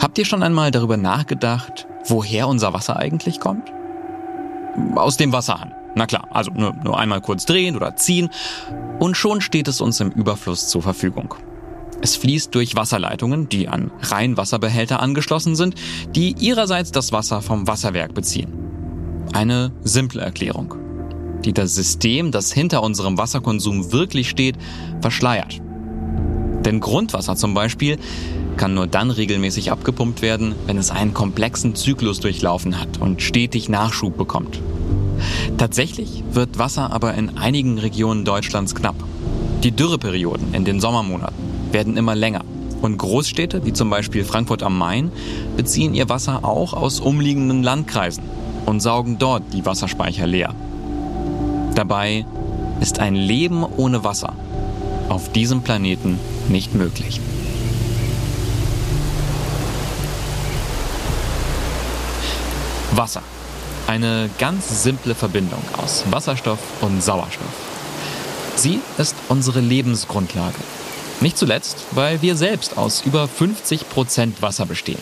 Habt ihr schon einmal darüber nachgedacht, woher unser Wasser eigentlich kommt? Aus dem Wasserhahn. Na klar, also nur, nur einmal kurz drehen oder ziehen und schon steht es uns im Überfluss zur Verfügung. Es fließt durch Wasserleitungen, die an Rheinwasserbehälter angeschlossen sind, die ihrerseits das Wasser vom Wasserwerk beziehen. Eine simple Erklärung, die das System, das hinter unserem Wasserkonsum wirklich steht, verschleiert. Denn Grundwasser zum Beispiel kann nur dann regelmäßig abgepumpt werden, wenn es einen komplexen Zyklus durchlaufen hat und stetig Nachschub bekommt. Tatsächlich wird Wasser aber in einigen Regionen Deutschlands knapp. Die Dürreperioden in den Sommermonaten werden immer länger. Und Großstädte, wie zum Beispiel Frankfurt am Main, beziehen ihr Wasser auch aus umliegenden Landkreisen und saugen dort die Wasserspeicher leer. Dabei ist ein Leben ohne Wasser auf diesem Planeten nicht möglich. Wasser. Eine ganz simple Verbindung aus Wasserstoff und Sauerstoff. Sie ist unsere Lebensgrundlage. Nicht zuletzt, weil wir selbst aus über 50 Prozent Wasser bestehen.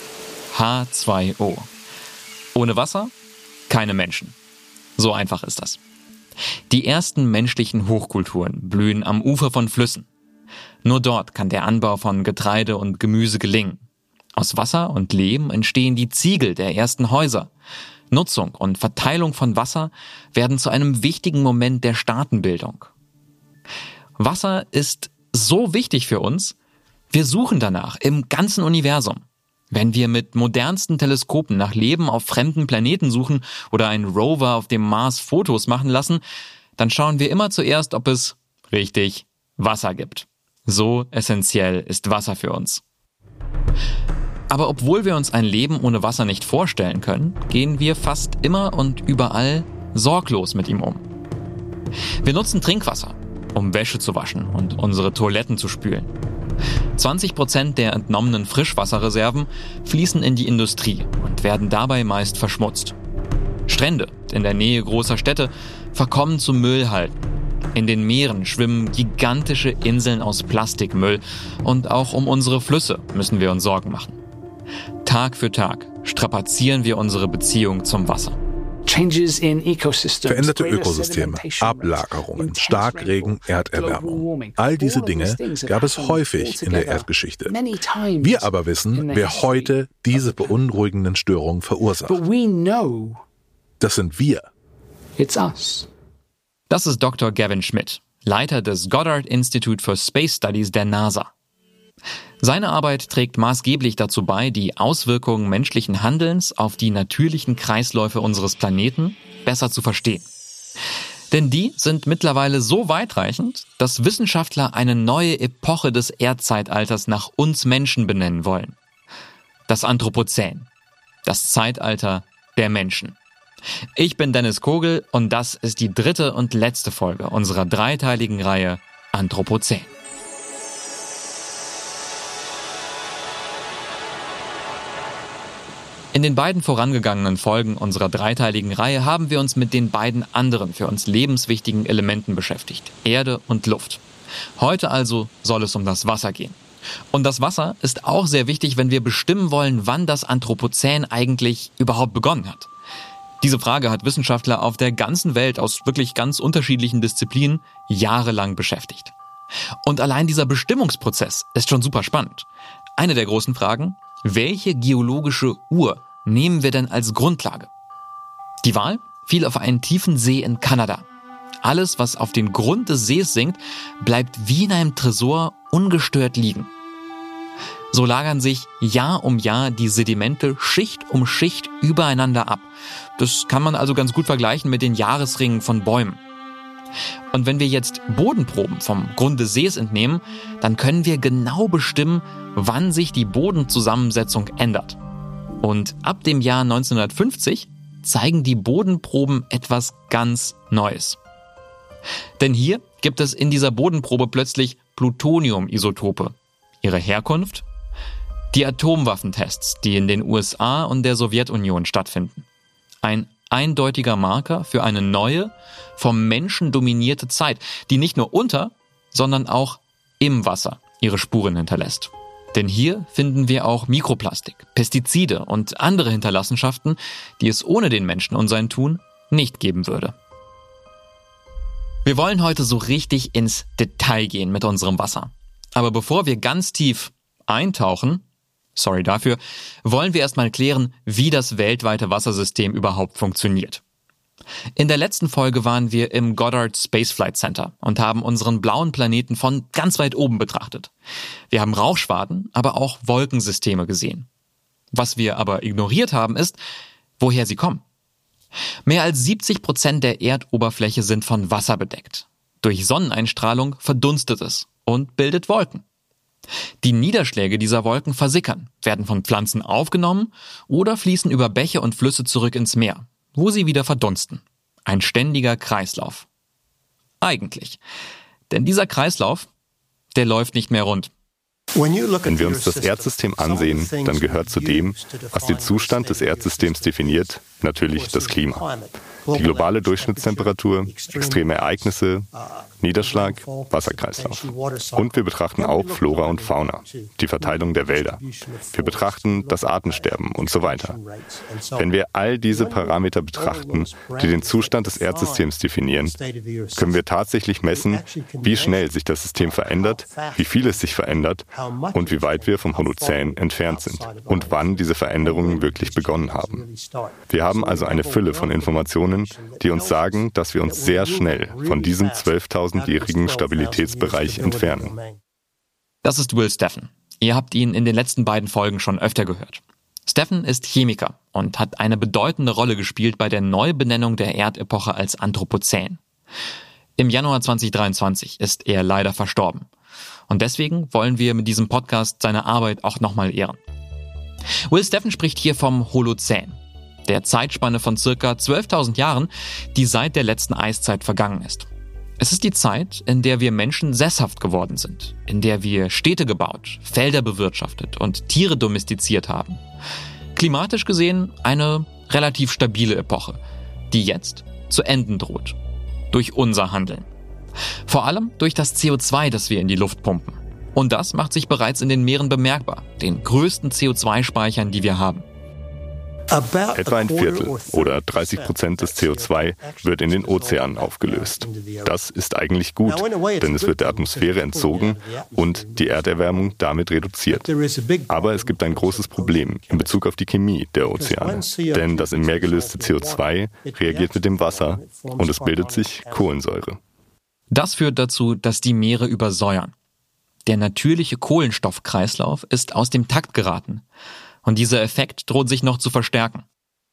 H2O. Ohne Wasser keine Menschen. So einfach ist das. Die ersten menschlichen Hochkulturen blühen am Ufer von Flüssen. Nur dort kann der Anbau von Getreide und Gemüse gelingen. Aus Wasser und Lehm entstehen die Ziegel der ersten Häuser. Nutzung und Verteilung von Wasser werden zu einem wichtigen Moment der Staatenbildung. Wasser ist so wichtig für uns, wir suchen danach im ganzen Universum. Wenn wir mit modernsten Teleskopen nach Leben auf fremden Planeten suchen oder einen Rover auf dem Mars Fotos machen lassen, dann schauen wir immer zuerst, ob es, richtig, Wasser gibt. So essentiell ist Wasser für uns. Aber obwohl wir uns ein Leben ohne Wasser nicht vorstellen können, gehen wir fast immer und überall sorglos mit ihm um. Wir nutzen Trinkwasser, um Wäsche zu waschen und unsere Toiletten zu spülen. 20 Prozent der entnommenen Frischwasserreserven fließen in die Industrie und werden dabei meist verschmutzt. Strände in der Nähe großer Städte verkommen zu Müllhalden. In den Meeren schwimmen gigantische Inseln aus Plastikmüll und auch um unsere Flüsse müssen wir uns Sorgen machen. Tag für Tag strapazieren wir unsere Beziehung zum Wasser. Veränderte Ökosysteme, Ablagerungen, Starkregen, Erderwärmung. All diese Dinge gab es häufig in der Erdgeschichte. Wir aber wissen, wer heute diese beunruhigenden Störungen verursacht. Das sind wir. Das ist Dr. Gavin Schmidt, Leiter des Goddard Institute for Space Studies der NASA. Seine Arbeit trägt maßgeblich dazu bei, die Auswirkungen menschlichen Handelns auf die natürlichen Kreisläufe unseres Planeten besser zu verstehen. Denn die sind mittlerweile so weitreichend, dass Wissenschaftler eine neue Epoche des Erdzeitalters nach uns Menschen benennen wollen. Das Anthropozän. Das Zeitalter der Menschen. Ich bin Dennis Kogel und das ist die dritte und letzte Folge unserer dreiteiligen Reihe Anthropozän. In den beiden vorangegangenen Folgen unserer dreiteiligen Reihe haben wir uns mit den beiden anderen für uns lebenswichtigen Elementen beschäftigt, Erde und Luft. Heute also soll es um das Wasser gehen. Und das Wasser ist auch sehr wichtig, wenn wir bestimmen wollen, wann das Anthropozän eigentlich überhaupt begonnen hat. Diese Frage hat Wissenschaftler auf der ganzen Welt aus wirklich ganz unterschiedlichen Disziplinen jahrelang beschäftigt. Und allein dieser Bestimmungsprozess ist schon super spannend. Eine der großen Fragen, welche geologische Uhr nehmen wir denn als Grundlage? Die Wahl fiel auf einen tiefen See in Kanada. Alles, was auf den Grund des Sees sinkt, bleibt wie in einem Tresor ungestört liegen. So lagern sich Jahr um Jahr die Sedimente Schicht um Schicht übereinander ab. Das kann man also ganz gut vergleichen mit den Jahresringen von Bäumen. Und wenn wir jetzt Bodenproben vom Grund des Sees entnehmen, dann können wir genau bestimmen, wann sich die Bodenzusammensetzung ändert. Und ab dem Jahr 1950 zeigen die Bodenproben etwas ganz Neues. Denn hier gibt es in dieser Bodenprobe plötzlich Plutonium-Isotope. Ihre Herkunft? Die Atomwaffentests, die in den USA und der Sowjetunion stattfinden. Ein eindeutiger Marker für eine neue, vom Menschen dominierte Zeit, die nicht nur unter, sondern auch im Wasser ihre Spuren hinterlässt. Denn hier finden wir auch Mikroplastik, Pestizide und andere Hinterlassenschaften, die es ohne den Menschen und sein Tun nicht geben würde. Wir wollen heute so richtig ins Detail gehen mit unserem Wasser. Aber bevor wir ganz tief eintauchen, sorry dafür, wollen wir erstmal klären, wie das weltweite Wassersystem überhaupt funktioniert. In der letzten Folge waren wir im Goddard Space Flight Center und haben unseren blauen Planeten von ganz weit oben betrachtet. Wir haben Rauchschwaden, aber auch Wolkensysteme gesehen. Was wir aber ignoriert haben, ist, woher sie kommen. Mehr als 70 Prozent der Erdoberfläche sind von Wasser bedeckt. Durch Sonneneinstrahlung verdunstet es und bildet Wolken. Die Niederschläge dieser Wolken versickern, werden von Pflanzen aufgenommen oder fließen über Bäche und Flüsse zurück ins Meer, wo sie wieder verdunsten. Ein ständiger Kreislauf. Eigentlich. Denn dieser Kreislauf, der läuft nicht mehr rund. Wenn wir uns das Erdsystem ansehen, dann gehört zu dem, was den Zustand des Erdsystems definiert, natürlich das Klima. Die globale Durchschnittstemperatur, extreme Ereignisse, Niederschlag, Wasserkreislauf. Und wir betrachten auch Flora und Fauna, die Verteilung der Wälder. Wir betrachten das Artensterben und so weiter. Wenn wir all diese Parameter betrachten, die den Zustand des Erdsystems definieren, können wir tatsächlich messen, wie schnell sich das System verändert, wie viel es sich verändert und wie weit wir vom Holozän entfernt sind und wann diese Veränderungen wirklich begonnen haben. Wir haben also eine Fülle von Informationen, die uns sagen, dass wir uns sehr schnell von diesem 12.000-jährigen Stabilitätsbereich entfernen. Das ist Will Steffen. Ihr habt ihn in den letzten beiden Folgen schon öfter gehört. Steffen ist Chemiker und hat eine bedeutende Rolle gespielt bei der Neubenennung der Erdepoche als Anthropozän. Im Januar 2023 ist er leider verstorben. Und deswegen wollen wir mit diesem Podcast seine Arbeit auch nochmal ehren. Will Steffen spricht hier vom Holozän, der Zeitspanne von circa 12.000 Jahren, die seit der letzten Eiszeit vergangen ist. Es ist die Zeit, in der wir Menschen sesshaft geworden sind, in der wir Städte gebaut, Felder bewirtschaftet und Tiere domestiziert haben. Klimatisch gesehen eine relativ stabile Epoche, die jetzt zu enden droht. Durch unser Handeln. Vor allem durch das CO2, das wir in die Luft pumpen. Und das macht sich bereits in den Meeren bemerkbar, den größten CO2-Speichern, die wir haben. Etwa ein Viertel oder 30 Prozent des CO2 wird in den Ozeanen aufgelöst. Das ist eigentlich gut, denn es wird der Atmosphäre entzogen und die Erderwärmung damit reduziert. Aber es gibt ein großes Problem in Bezug auf die Chemie der Ozeane. Denn das im Meer gelöste CO2 reagiert mit dem Wasser und es bildet sich Kohlensäure. Das führt dazu, dass die Meere übersäuern. Der natürliche Kohlenstoffkreislauf ist aus dem Takt geraten. Und dieser Effekt droht sich noch zu verstärken.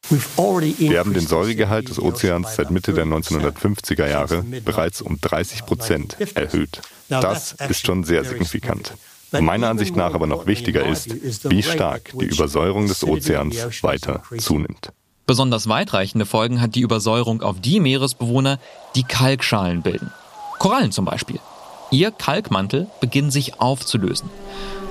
Wir haben den Säuregehalt des Ozeans seit Mitte der 1950er Jahre bereits um 30 Prozent erhöht. Das ist schon sehr signifikant. Meiner Ansicht nach aber noch wichtiger ist, wie stark die Übersäuerung des Ozeans weiter zunimmt. Besonders weitreichende Folgen hat die Übersäuerung auf die Meeresbewohner, die Kalkschalen bilden. Korallen zum Beispiel. Ihr Kalkmantel beginnt sich aufzulösen.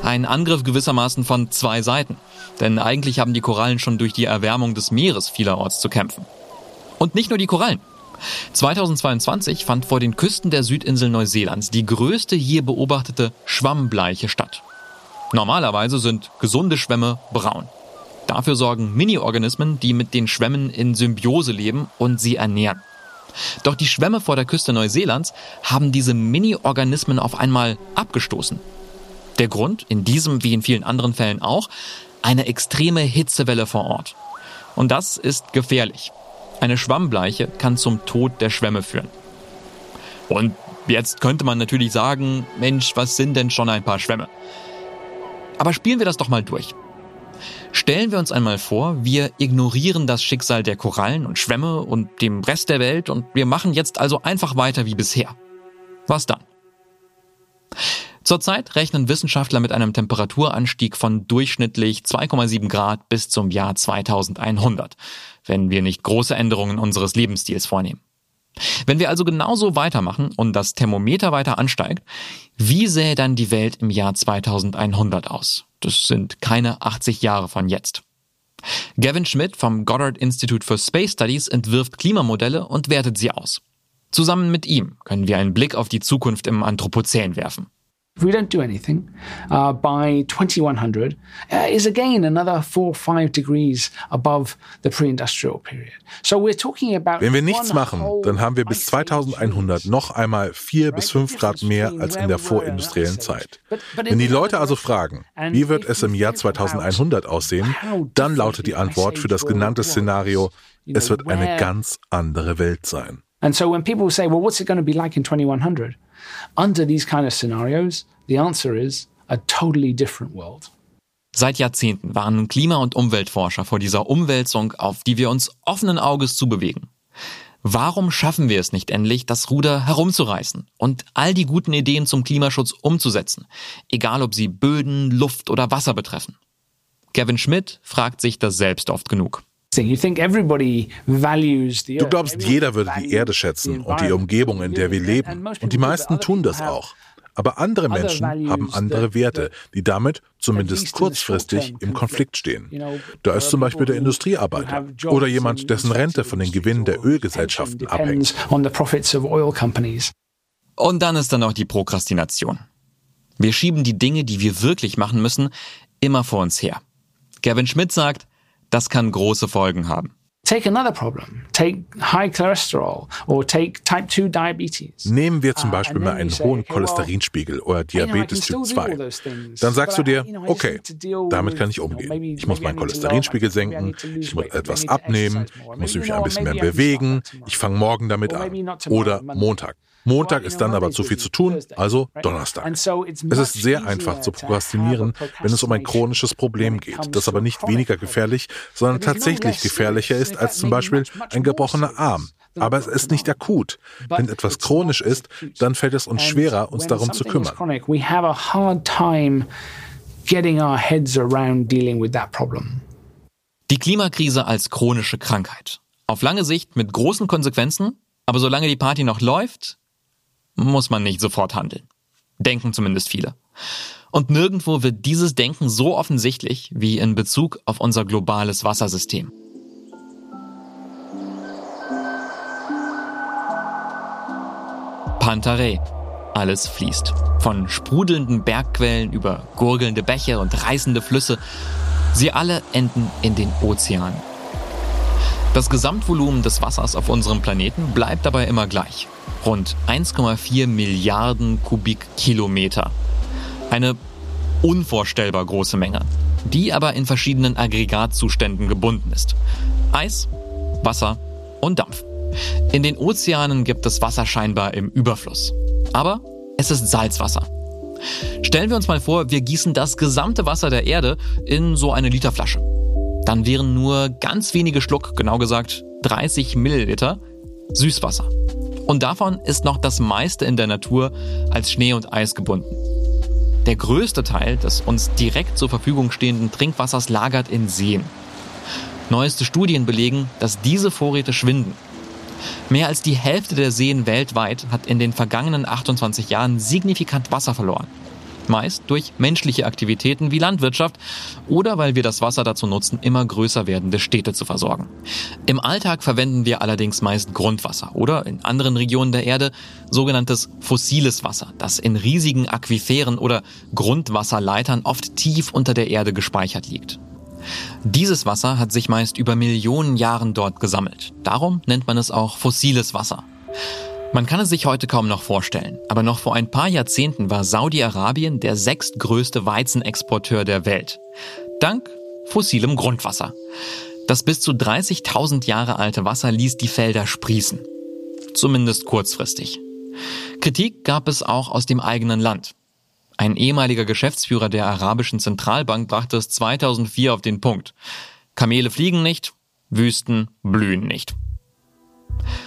Ein Angriff gewissermaßen von zwei Seiten. Denn eigentlich haben die Korallen schon durch die Erwärmung des Meeres vielerorts zu kämpfen. Und nicht nur die Korallen. 2022 fand vor den Küsten der Südinsel Neuseelands die größte je beobachtete Schwammbleiche statt. Normalerweise sind gesunde Schwämme braun. Dafür sorgen Mini-Organismen, die mit den Schwämmen in Symbiose leben und sie ernähren. Doch die Schwämme vor der Küste Neuseelands haben diese Mini-Organismen auf einmal abgestoßen. Der Grund, in diesem wie in vielen anderen Fällen auch, eine extreme Hitzewelle vor Ort. Und das ist gefährlich. Eine Schwammbleiche kann zum Tod der Schwämme führen. Und jetzt könnte man natürlich sagen, Mensch, was sind denn schon ein paar Schwämme? Aber spielen wir das doch mal durch. Stellen wir uns einmal vor, wir ignorieren das Schicksal der Korallen und Schwämme und dem Rest der Welt und wir machen jetzt also einfach weiter wie bisher. Was dann? Zurzeit rechnen Wissenschaftler mit einem Temperaturanstieg von durchschnittlich 2,7 Grad bis zum Jahr 2100, wenn wir nicht große Änderungen unseres Lebensstils vornehmen. Wenn wir also genauso weitermachen und das Thermometer weiter ansteigt, wie sähe dann die Welt im Jahr 2100 aus? Das sind keine 80 Jahre von jetzt. Gavin Schmidt vom Goddard Institute for Space Studies entwirft Klimamodelle und wertet sie aus. Zusammen mit ihm können wir einen Blick auf die Zukunft im Anthropozän werfen. If we don't do anything, uh, by 2100 uh, is again another four or five degrees above the pre-industrial period. So we're talking about Wenn wir nichts machen, dann haben wir bis 2100 noch einmal vier bis fünf Grad mehr als in der vorindustriellen Zeit. Wenn die Leute also fragen, wie wird es im Jahr 2100 aussehen, dann lautet die Antwort für das genannte Szenario, es wird eine ganz andere Welt sein. And so when people say, well, what's it going to be like in 2100? Under these kind of scenarios, the answer is a totally different world. Seit Jahrzehnten warnen Klima- und Umweltforscher vor dieser Umwälzung, auf die wir uns offenen Auges zubewegen. Warum schaffen wir es nicht endlich, das Ruder herumzureißen und all die guten Ideen zum Klimaschutz umzusetzen, egal ob sie Böden, Luft oder Wasser betreffen? Kevin Schmidt fragt sich das selbst oft genug. Du glaubst, jeder würde die Erde schätzen und die Umgebung, in der wir leben. Und die meisten tun das auch. Aber andere Menschen haben andere Werte, die damit zumindest kurzfristig im Konflikt stehen. Da ist zum Beispiel der Industriearbeiter oder jemand, dessen Rente von den Gewinnen der Ölgesellschaften abhängt. Und dann ist da noch die Prokrastination. Wir schieben die Dinge, die wir wirklich machen müssen, immer vor uns her. Gavin Schmidt sagt, das kann große Folgen haben. Take another problem. Take high cholesterol or take type 2 diabetes. Nehmen wir zum uh, Beispiel mal einen hohen Cholesterinspiegel oder Diabetes Typ 2. Dann sagst du dir, okay, damit kann ich umgehen. Ich muss meinen Cholesterinspiegel senken, ich muss etwas abnehmen, ich muss mich ein bisschen mehr bewegen, ich fange morgen damit an. Oder Montag. Montag ist dann aber zu viel zu tun, also Donnerstag. Es ist sehr einfach zu prokrastinieren, wenn es um ein chronisches Problem geht, das aber nicht weniger gefährlich, sondern tatsächlich gefährlicher ist als zum Beispiel ein gebrochener Arm. Aber es ist nicht akut. Wenn etwas chronisch ist, dann fällt es uns schwerer, uns darum zu kümmern. Die Klimakrise als chronische Krankheit. Auf lange Sicht mit großen Konsequenzen, aber solange die Party noch läuft, muss man nicht sofort handeln. Denken zumindest viele. Und nirgendwo wird dieses Denken so offensichtlich wie in Bezug auf unser globales Wassersystem. Pantarei. Alles fließt. Von sprudelnden Bergquellen über gurgelnde Bäche und reißende Flüsse. Sie alle enden in den Ozeanen. Das Gesamtvolumen des Wassers auf unserem Planeten bleibt dabei immer gleich rund 1,4 Milliarden Kubikkilometer. Eine unvorstellbar große Menge, die aber in verschiedenen Aggregatzuständen gebunden ist. Eis, Wasser und Dampf. In den Ozeanen gibt es Wasser scheinbar im Überfluss. Aber es ist Salzwasser. Stellen wir uns mal vor, wir gießen das gesamte Wasser der Erde in so eine Literflasche. Dann wären nur ganz wenige Schluck, genau gesagt 30 Milliliter, Süßwasser. Und davon ist noch das meiste in der Natur als Schnee und Eis gebunden. Der größte Teil des uns direkt zur Verfügung stehenden Trinkwassers lagert in Seen. Neueste Studien belegen, dass diese Vorräte schwinden. Mehr als die Hälfte der Seen weltweit hat in den vergangenen 28 Jahren signifikant Wasser verloren meist durch menschliche Aktivitäten wie Landwirtschaft oder weil wir das Wasser dazu nutzen, immer größer werdende Städte zu versorgen. Im Alltag verwenden wir allerdings meist Grundwasser oder in anderen Regionen der Erde sogenanntes fossiles Wasser, das in riesigen Aquiferen oder Grundwasserleitern oft tief unter der Erde gespeichert liegt. Dieses Wasser hat sich meist über Millionen Jahren dort gesammelt. Darum nennt man es auch fossiles Wasser. Man kann es sich heute kaum noch vorstellen, aber noch vor ein paar Jahrzehnten war Saudi-Arabien der sechstgrößte Weizenexporteur der Welt. Dank fossilem Grundwasser. Das bis zu 30.000 Jahre alte Wasser ließ die Felder sprießen. Zumindest kurzfristig. Kritik gab es auch aus dem eigenen Land. Ein ehemaliger Geschäftsführer der arabischen Zentralbank brachte es 2004 auf den Punkt. Kamele fliegen nicht, Wüsten blühen nicht.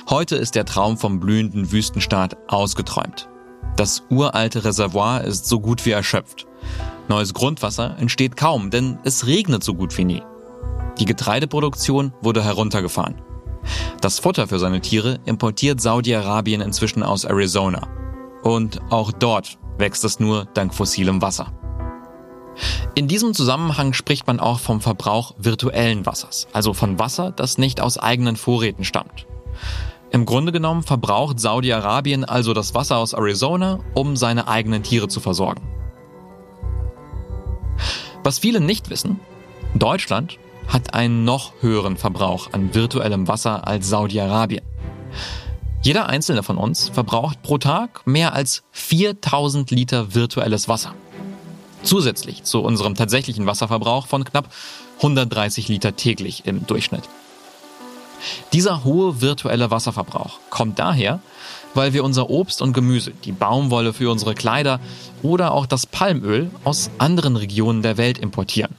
Heute ist der Traum vom blühenden Wüstenstaat ausgeträumt. Das uralte Reservoir ist so gut wie erschöpft. Neues Grundwasser entsteht kaum, denn es regnet so gut wie nie. Die Getreideproduktion wurde heruntergefahren. Das Futter für seine Tiere importiert Saudi-Arabien inzwischen aus Arizona. Und auch dort wächst es nur dank fossilem Wasser. In diesem Zusammenhang spricht man auch vom Verbrauch virtuellen Wassers, also von Wasser, das nicht aus eigenen Vorräten stammt. Im Grunde genommen verbraucht Saudi-Arabien also das Wasser aus Arizona, um seine eigenen Tiere zu versorgen. Was viele nicht wissen, Deutschland hat einen noch höheren Verbrauch an virtuellem Wasser als Saudi-Arabien. Jeder einzelne von uns verbraucht pro Tag mehr als 4000 Liter virtuelles Wasser. Zusätzlich zu unserem tatsächlichen Wasserverbrauch von knapp 130 Liter täglich im Durchschnitt. Dieser hohe virtuelle Wasserverbrauch kommt daher, weil wir unser Obst und Gemüse, die Baumwolle für unsere Kleider oder auch das Palmöl aus anderen Regionen der Welt importieren.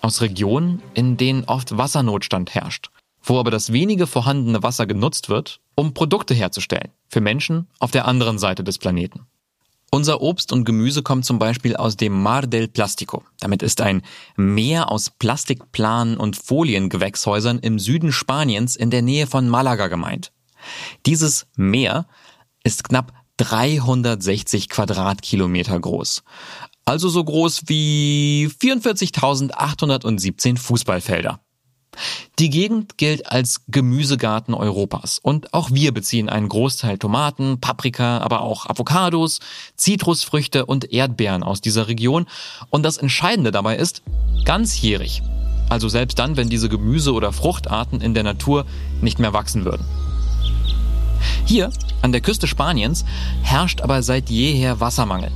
Aus Regionen, in denen oft Wassernotstand herrscht, wo aber das wenige vorhandene Wasser genutzt wird, um Produkte herzustellen für Menschen auf der anderen Seite des Planeten. Unser Obst und Gemüse kommt zum Beispiel aus dem Mar del Plastico. Damit ist ein Meer aus Plastikplanen und Foliengewächshäusern im Süden Spaniens in der Nähe von Malaga gemeint. Dieses Meer ist knapp 360 Quadratkilometer groß. Also so groß wie 44.817 Fußballfelder. Die Gegend gilt als Gemüsegarten Europas und auch wir beziehen einen Großteil Tomaten, Paprika, aber auch Avocados, Zitrusfrüchte und Erdbeeren aus dieser Region und das Entscheidende dabei ist, ganzjährig. Also selbst dann, wenn diese Gemüse- oder Fruchtarten in der Natur nicht mehr wachsen würden. Hier, an der Küste Spaniens, herrscht aber seit jeher Wassermangel.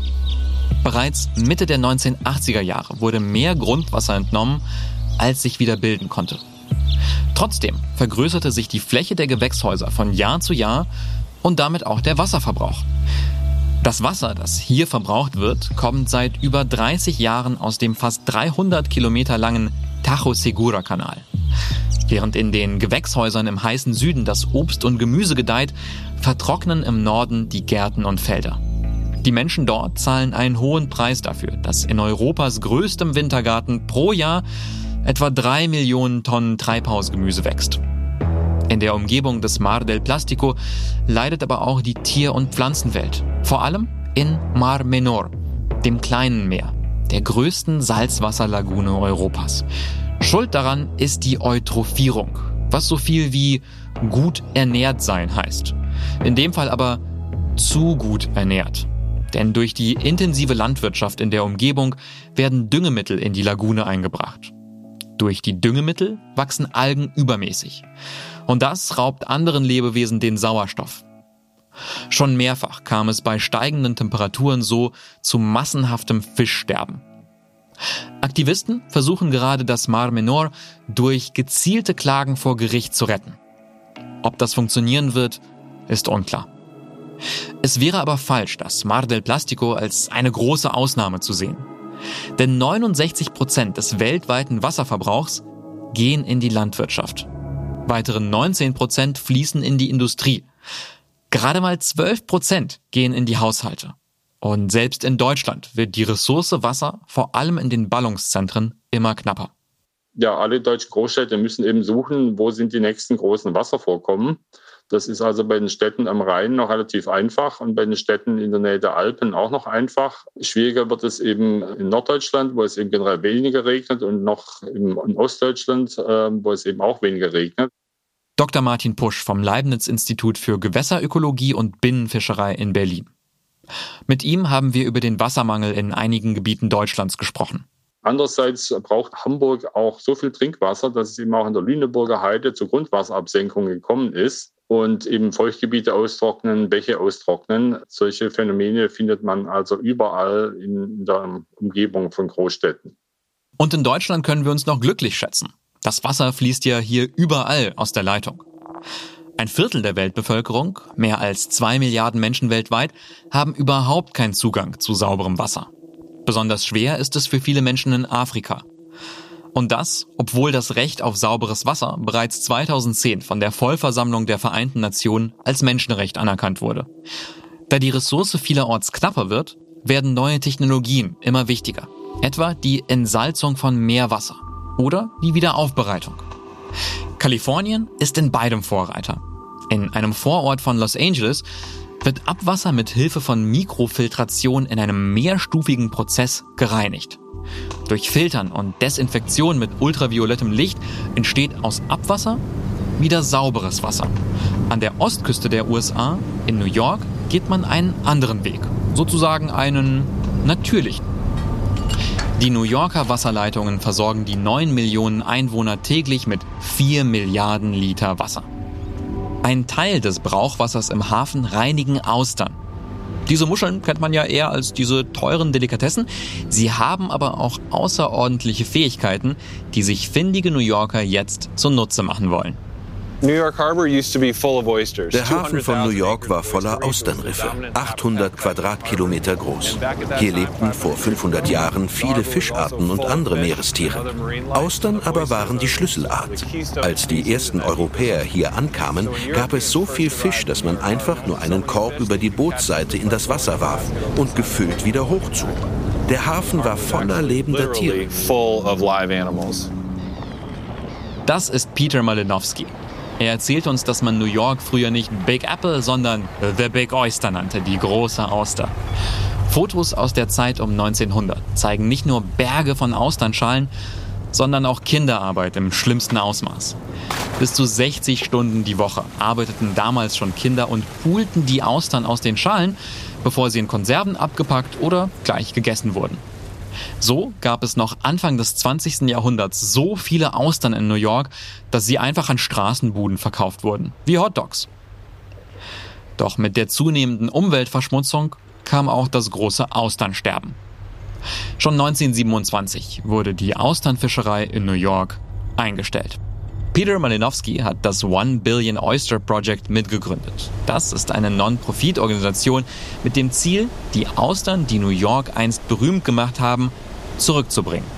Bereits Mitte der 1980er Jahre wurde mehr Grundwasser entnommen, als sich wieder bilden konnte. Trotzdem vergrößerte sich die Fläche der Gewächshäuser von Jahr zu Jahr und damit auch der Wasserverbrauch. Das Wasser, das hier verbraucht wird, kommt seit über 30 Jahren aus dem fast 300 Kilometer langen Tajo Segura Kanal. Während in den Gewächshäusern im heißen Süden das Obst und Gemüse gedeiht, vertrocknen im Norden die Gärten und Felder. Die Menschen dort zahlen einen hohen Preis dafür, dass in Europas größtem Wintergarten pro Jahr etwa drei Millionen Tonnen Treibhausgemüse wächst. In der Umgebung des Mar del Plastico leidet aber auch die Tier- und Pflanzenwelt. Vor allem in Mar Menor, dem kleinen Meer, der größten Salzwasserlagune Europas. Schuld daran ist die Eutrophierung, was so viel wie gut ernährt sein heißt. In dem Fall aber zu gut ernährt. Denn durch die intensive Landwirtschaft in der Umgebung werden Düngemittel in die Lagune eingebracht. Durch die Düngemittel wachsen Algen übermäßig. Und das raubt anderen Lebewesen den Sauerstoff. Schon mehrfach kam es bei steigenden Temperaturen so zu massenhaftem Fischsterben. Aktivisten versuchen gerade das Mar Menor durch gezielte Klagen vor Gericht zu retten. Ob das funktionieren wird, ist unklar. Es wäre aber falsch, das Mar del Plastico als eine große Ausnahme zu sehen. Denn 69 Prozent des weltweiten Wasserverbrauchs gehen in die Landwirtschaft. Weitere 19 Prozent fließen in die Industrie. Gerade mal 12 Prozent gehen in die Haushalte. Und selbst in Deutschland wird die Ressource Wasser vor allem in den Ballungszentren immer knapper. Ja, alle deutschen Großstädte müssen eben suchen, wo sind die nächsten großen Wasservorkommen. Das ist also bei den Städten am Rhein noch relativ einfach und bei den Städten in der Nähe der Alpen auch noch einfach. Schwieriger wird es eben in Norddeutschland, wo es eben generell weniger regnet und noch in Ostdeutschland, ähm, wo es eben auch weniger regnet. Dr. Martin Pusch vom Leibniz-Institut für Gewässerökologie und Binnenfischerei in Berlin. Mit ihm haben wir über den Wassermangel in einigen Gebieten Deutschlands gesprochen. Andererseits braucht Hamburg auch so viel Trinkwasser, dass es eben auch in der Lüneburger Heide zur Grundwasserabsenkung gekommen ist und eben Feuchtgebiete austrocknen, Bäche austrocknen. Solche Phänomene findet man also überall in der Umgebung von Großstädten. Und in Deutschland können wir uns noch glücklich schätzen. Das Wasser fließt ja hier überall aus der Leitung. Ein Viertel der Weltbevölkerung, mehr als zwei Milliarden Menschen weltweit, haben überhaupt keinen Zugang zu sauberem Wasser. Besonders schwer ist es für viele Menschen in Afrika. Und das, obwohl das Recht auf sauberes Wasser bereits 2010 von der Vollversammlung der Vereinten Nationen als Menschenrecht anerkannt wurde. Da die Ressource vielerorts knapper wird, werden neue Technologien immer wichtiger. Etwa die Entsalzung von Meerwasser oder die Wiederaufbereitung. Kalifornien ist in beidem Vorreiter. In einem Vorort von Los Angeles wird Abwasser mit Hilfe von Mikrofiltration in einem mehrstufigen Prozess gereinigt. Durch Filtern und Desinfektion mit ultraviolettem Licht entsteht aus Abwasser wieder sauberes Wasser. An der Ostküste der USA, in New York, geht man einen anderen Weg, sozusagen einen natürlichen. Die New Yorker Wasserleitungen versorgen die 9 Millionen Einwohner täglich mit 4 Milliarden Liter Wasser. Ein Teil des Brauchwassers im Hafen reinigen Austern. Diese Muscheln kennt man ja eher als diese teuren Delikatessen. Sie haben aber auch außerordentliche Fähigkeiten, die sich findige New Yorker jetzt zunutze machen wollen. Der Hafen von New York war voller Austernriffe, 800 Quadratkilometer groß. Hier lebten vor 500 Jahren viele Fischarten und andere Meerestiere. Austern aber waren die Schlüsselart. Als die ersten Europäer hier ankamen, gab es so viel Fisch, dass man einfach nur einen Korb über die Bootsseite in das Wasser warf und gefüllt wieder hochzog. Der Hafen war voller lebender Tiere. Das ist Peter Malinowski. Er erzählt uns, dass man New York früher nicht Big Apple, sondern The Big Oyster nannte, die große Auster. Fotos aus der Zeit um 1900 zeigen nicht nur Berge von Austernschalen, sondern auch Kinderarbeit im schlimmsten Ausmaß. Bis zu 60 Stunden die Woche arbeiteten damals schon Kinder und pulten die Austern aus den Schalen, bevor sie in Konserven abgepackt oder gleich gegessen wurden. So gab es noch Anfang des 20. Jahrhunderts so viele Austern in New York, dass sie einfach an Straßenbuden verkauft wurden, wie Hotdogs. Doch mit der zunehmenden Umweltverschmutzung kam auch das große Austernsterben. Schon 1927 wurde die Austernfischerei in New York eingestellt. Peter Malinowski hat das One Billion Oyster Project mitgegründet. Das ist eine Non-Profit-Organisation mit dem Ziel, die Austern, die New York einst berühmt gemacht haben, zurückzubringen.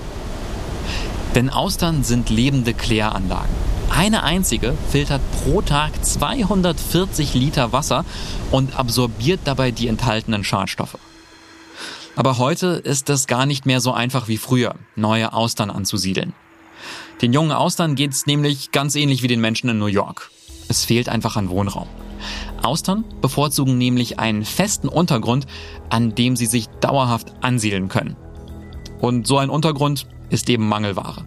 Denn Austern sind lebende Kläranlagen. Eine einzige filtert pro Tag 240 Liter Wasser und absorbiert dabei die enthaltenen Schadstoffe. Aber heute ist es gar nicht mehr so einfach wie früher, neue Austern anzusiedeln. Den jungen Austern geht es nämlich ganz ähnlich wie den Menschen in New York. Es fehlt einfach an Wohnraum. Austern bevorzugen nämlich einen festen Untergrund, an dem sie sich dauerhaft ansiedeln können. Und so ein Untergrund ist eben Mangelware.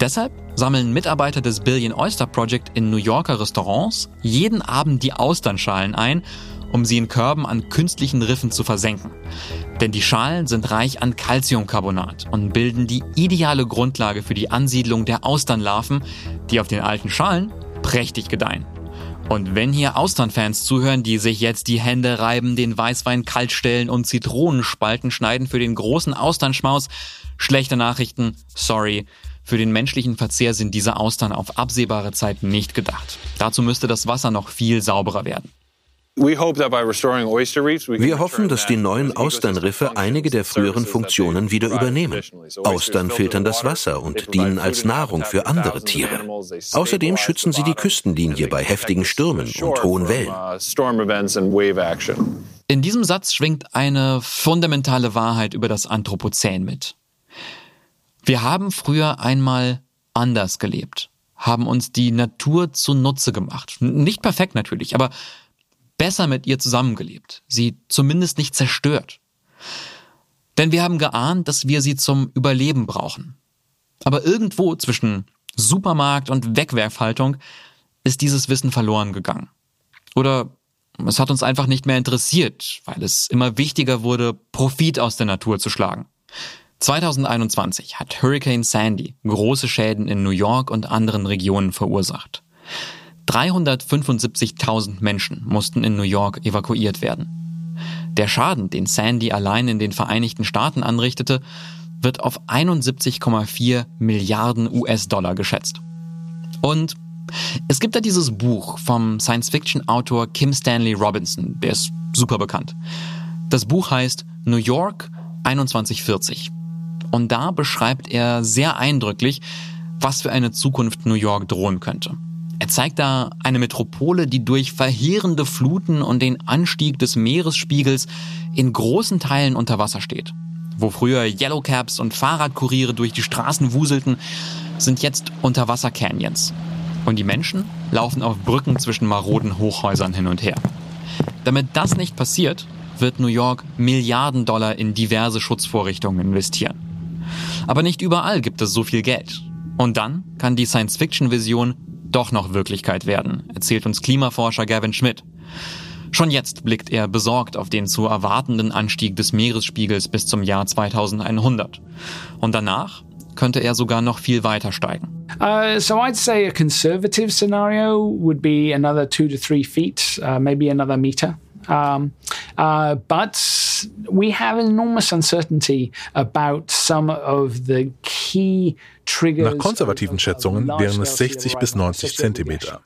Deshalb sammeln Mitarbeiter des Billion Oyster Project in New Yorker Restaurants jeden Abend die Austernschalen ein um sie in Körben an künstlichen Riffen zu versenken. Denn die Schalen sind reich an Calciumcarbonat und bilden die ideale Grundlage für die Ansiedlung der Austernlarven, die auf den alten Schalen prächtig gedeihen. Und wenn hier Austernfans zuhören, die sich jetzt die Hände reiben, den Weißwein kalt stellen und Zitronenspalten schneiden für den großen Austernschmaus, schlechte Nachrichten, sorry. Für den menschlichen Verzehr sind diese Austern auf absehbare Zeit nicht gedacht. Dazu müsste das Wasser noch viel sauberer werden. Wir hoffen, dass die neuen Austernriffe einige der früheren Funktionen wieder übernehmen. Austern filtern das Wasser und dienen als Nahrung für andere Tiere. Außerdem schützen sie die Küstenlinie bei heftigen Stürmen und hohen Wellen. Uh, In diesem Satz schwingt eine fundamentale Wahrheit über das Anthropozän mit. Wir haben früher einmal anders gelebt, haben uns die Natur zunutze gemacht. Nicht perfekt natürlich, aber besser mit ihr zusammengelebt, sie zumindest nicht zerstört. Denn wir haben geahnt, dass wir sie zum Überleben brauchen. Aber irgendwo zwischen Supermarkt und Wegwerfhaltung ist dieses Wissen verloren gegangen. Oder es hat uns einfach nicht mehr interessiert, weil es immer wichtiger wurde, Profit aus der Natur zu schlagen. 2021 hat Hurricane Sandy große Schäden in New York und anderen Regionen verursacht. 375.000 Menschen mussten in New York evakuiert werden. Der Schaden, den Sandy allein in den Vereinigten Staaten anrichtete, wird auf 71,4 Milliarden US-Dollar geschätzt. Und es gibt da dieses Buch vom Science-Fiction-Autor Kim Stanley Robinson, der ist super bekannt. Das Buch heißt New York 2140. Und da beschreibt er sehr eindrücklich, was für eine Zukunft New York drohen könnte. Er zeigt da eine Metropole, die durch verheerende Fluten und den Anstieg des Meeresspiegels in großen Teilen unter Wasser steht. Wo früher Yellowcaps und Fahrradkuriere durch die Straßen wuselten, sind jetzt Unterwasser-Canyons. Und die Menschen laufen auf Brücken zwischen maroden Hochhäusern hin und her. Damit das nicht passiert, wird New York Milliarden Dollar in diverse Schutzvorrichtungen investieren. Aber nicht überall gibt es so viel Geld. Und dann kann die Science-Fiction-Vision doch noch Wirklichkeit werden, erzählt uns Klimaforscher Gavin Schmidt. Schon jetzt blickt er besorgt auf den zu erwartenden Anstieg des Meeresspiegels bis zum Jahr 2100. Und danach könnte er sogar noch viel weiter steigen. Uh, so I'd say a conservative scenario would be another two to three feet, uh, maybe another meter. Um, uh, but we have enormous uncertainty about some of the key Nach konservativen Schätzungen wären es 60 bis 90 Zentimeter.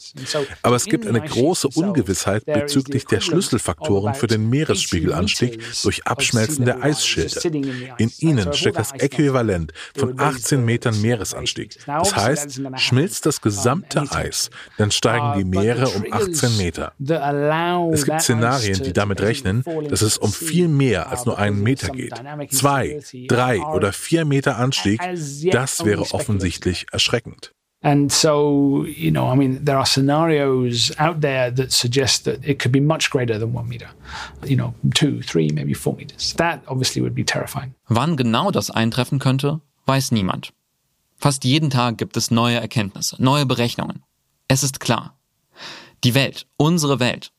Aber es gibt eine große Ungewissheit bezüglich der Schlüsselfaktoren für den Meeresspiegelanstieg durch Abschmelzen der Eisschilde. In ihnen steckt das Äquivalent von 18 Metern Meeresanstieg. Das heißt, schmilzt das gesamte Eis, dann steigen die Meere um 18 Meter. Es gibt Szenarien, die damit rechnen, dass es um viel mehr als nur einen Meter geht. Zwei, drei oder vier Meter Anstieg, das wäre offensichtlich erschreckend. And so, you know, I mean, there are scenarios out there that suggest that it could be much greater than one meter. You know, two, three, maybe four meters. That obviously would be terrifying. Wann genau das eintreffen könnte, weiß niemand. Fast jeden Tag gibt es neue Erkenntnisse, neue Berechnungen. Es ist klar. Die Welt, unsere Welt,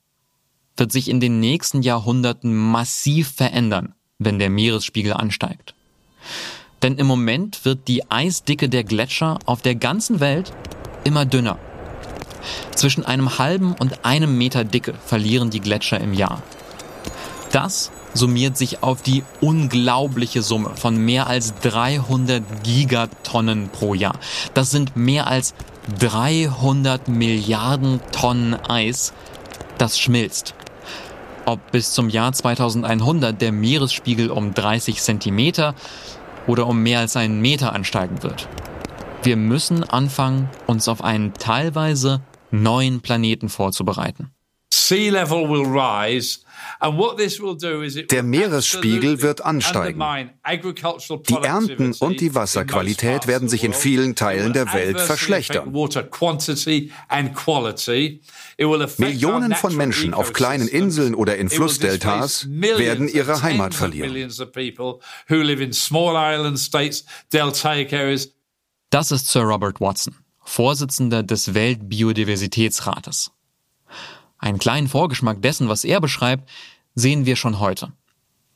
wird sich in den nächsten Jahrhunderten massiv verändern, wenn der Meeresspiegel ansteigt. Denn im Moment wird die Eisdicke der Gletscher auf der ganzen Welt immer dünner. Zwischen einem halben und einem Meter Dicke verlieren die Gletscher im Jahr. Das summiert sich auf die unglaubliche Summe von mehr als 300 Gigatonnen pro Jahr. Das sind mehr als 300 Milliarden Tonnen Eis, das schmilzt. Ob bis zum Jahr 2100 der Meeresspiegel um 30 Zentimeter oder um mehr als einen Meter ansteigen wird. Wir müssen anfangen, uns auf einen teilweise neuen Planeten vorzubereiten. Der Meeresspiegel wird ansteigen. Die Ernten und die Wasserqualität werden sich in vielen Teilen der Welt verschlechtern. Millionen von Menschen auf kleinen Inseln oder in Flussdeltas werden ihre Heimat verlieren. Das ist Sir Robert Watson, Vorsitzender des Weltbiodiversitätsrates. Einen kleinen Vorgeschmack dessen, was er beschreibt, sehen wir schon heute.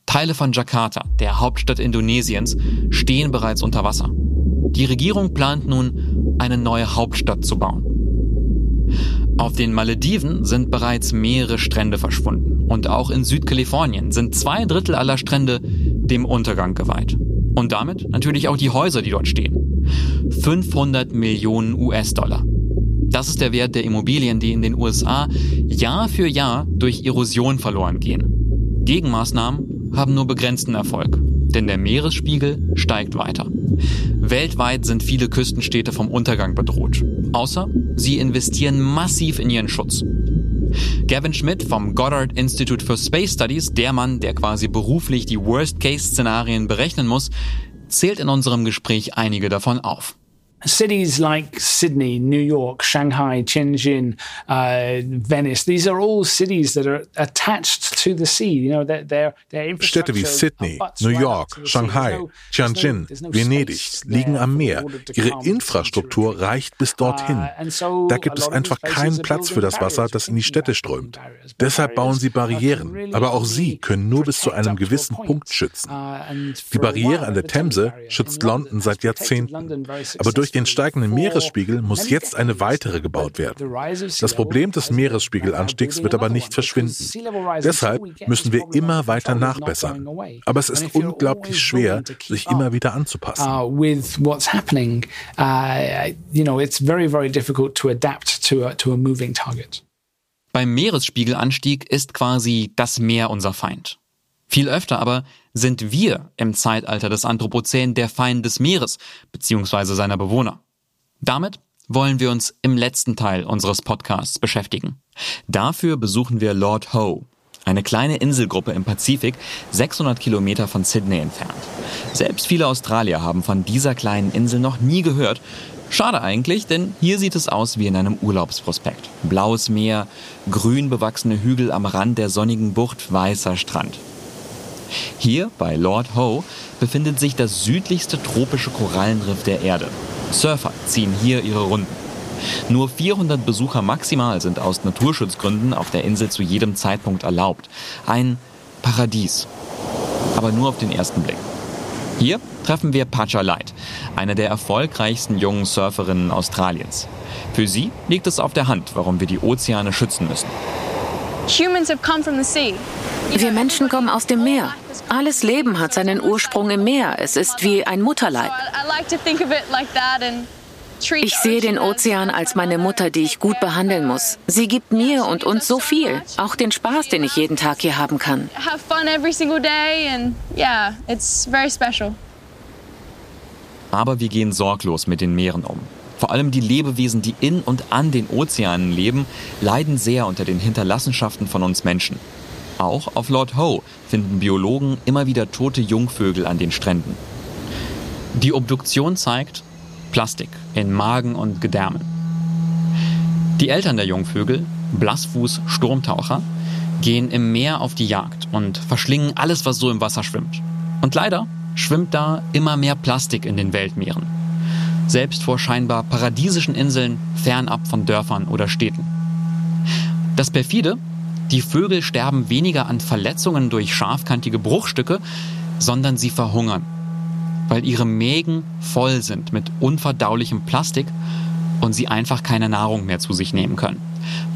Teile von Jakarta, der Hauptstadt Indonesiens, stehen bereits unter Wasser. Die Regierung plant nun, eine neue Hauptstadt zu bauen. Auf den Malediven sind bereits mehrere Strände verschwunden und auch in Südkalifornien sind zwei Drittel aller Strände dem Untergang geweiht. Und damit natürlich auch die Häuser, die dort stehen. 500 Millionen US-Dollar. Das ist der Wert der Immobilien, die in den USA Jahr für Jahr durch Erosion verloren gehen. Gegenmaßnahmen haben nur begrenzten Erfolg, denn der Meeresspiegel steigt weiter. Weltweit sind viele Küstenstädte vom Untergang bedroht, außer sie investieren massiv in ihren Schutz. Gavin Schmidt vom Goddard Institute for Space Studies, der Mann, der quasi beruflich die Worst-Case-Szenarien berechnen muss, zählt in unserem Gespräch einige davon auf. Cities like Sydney, New York, Shanghai, Tianjin, uh, Venice, these are all cities that are attached Städte wie Sydney, New York, Shanghai, Tianjin, Venedig liegen am Meer. Ihre Infrastruktur reicht bis dorthin. Uh, da gibt es einfach keinen Platz für das Wasser, das in die Städte strömt. Deshalb bauen sie Barrieren. Aber auch sie können nur bis zu einem gewissen Punkt schützen. Uh, Die Barriere an der Themse schützt London seit Jahrzehnten. Aber durch durch den steigenden Meeresspiegel muss jetzt eine weitere gebaut werden. Das Problem des Meeresspiegelanstiegs wird aber nicht verschwinden. Deshalb müssen wir immer weiter nachbessern. Aber es ist unglaublich schwer, sich immer wieder anzupassen. Beim Meeresspiegelanstieg ist quasi das Meer unser Feind. Viel öfter aber sind wir im Zeitalter des Anthropozän der Feind des Meeres bzw. seiner Bewohner. Damit wollen wir uns im letzten Teil unseres Podcasts beschäftigen. Dafür besuchen wir Lord Howe, eine kleine Inselgruppe im Pazifik, 600 Kilometer von Sydney entfernt. Selbst viele Australier haben von dieser kleinen Insel noch nie gehört. Schade eigentlich, denn hier sieht es aus wie in einem Urlaubsprospekt. Blaues Meer, grün bewachsene Hügel am Rand der sonnigen Bucht, weißer Strand. Hier bei Lord Howe befindet sich das südlichste tropische Korallenriff der Erde. Surfer ziehen hier ihre Runden. Nur 400 Besucher maximal sind aus Naturschutzgründen auf der Insel zu jedem Zeitpunkt erlaubt. Ein Paradies. Aber nur auf den ersten Blick. Hier treffen wir Pacha Light, eine der erfolgreichsten jungen Surferinnen Australiens. Für sie liegt es auf der Hand, warum wir die Ozeane schützen müssen. Wir Menschen kommen aus dem Meer. Alles Leben hat seinen Ursprung im Meer. Es ist wie ein Mutterleib. Ich sehe den Ozean als meine Mutter, die ich gut behandeln muss. Sie gibt mir und uns so viel, auch den Spaß, den ich jeden Tag hier haben kann. Aber wir gehen sorglos mit den Meeren um. Vor allem die Lebewesen, die in und an den Ozeanen leben, leiden sehr unter den Hinterlassenschaften von uns Menschen. Auch auf Lord Howe finden Biologen immer wieder tote Jungvögel an den Stränden. Die Obduktion zeigt Plastik in Magen und Gedärmen. Die Eltern der Jungvögel, Blassfuß-Sturmtaucher, gehen im Meer auf die Jagd und verschlingen alles, was so im Wasser schwimmt. Und leider schwimmt da immer mehr Plastik in den Weltmeeren selbst vor scheinbar paradiesischen Inseln fernab von Dörfern oder Städten. Das perfide, die Vögel sterben weniger an Verletzungen durch scharfkantige Bruchstücke, sondern sie verhungern, weil ihre Mägen voll sind mit unverdaulichem Plastik und sie einfach keine Nahrung mehr zu sich nehmen können.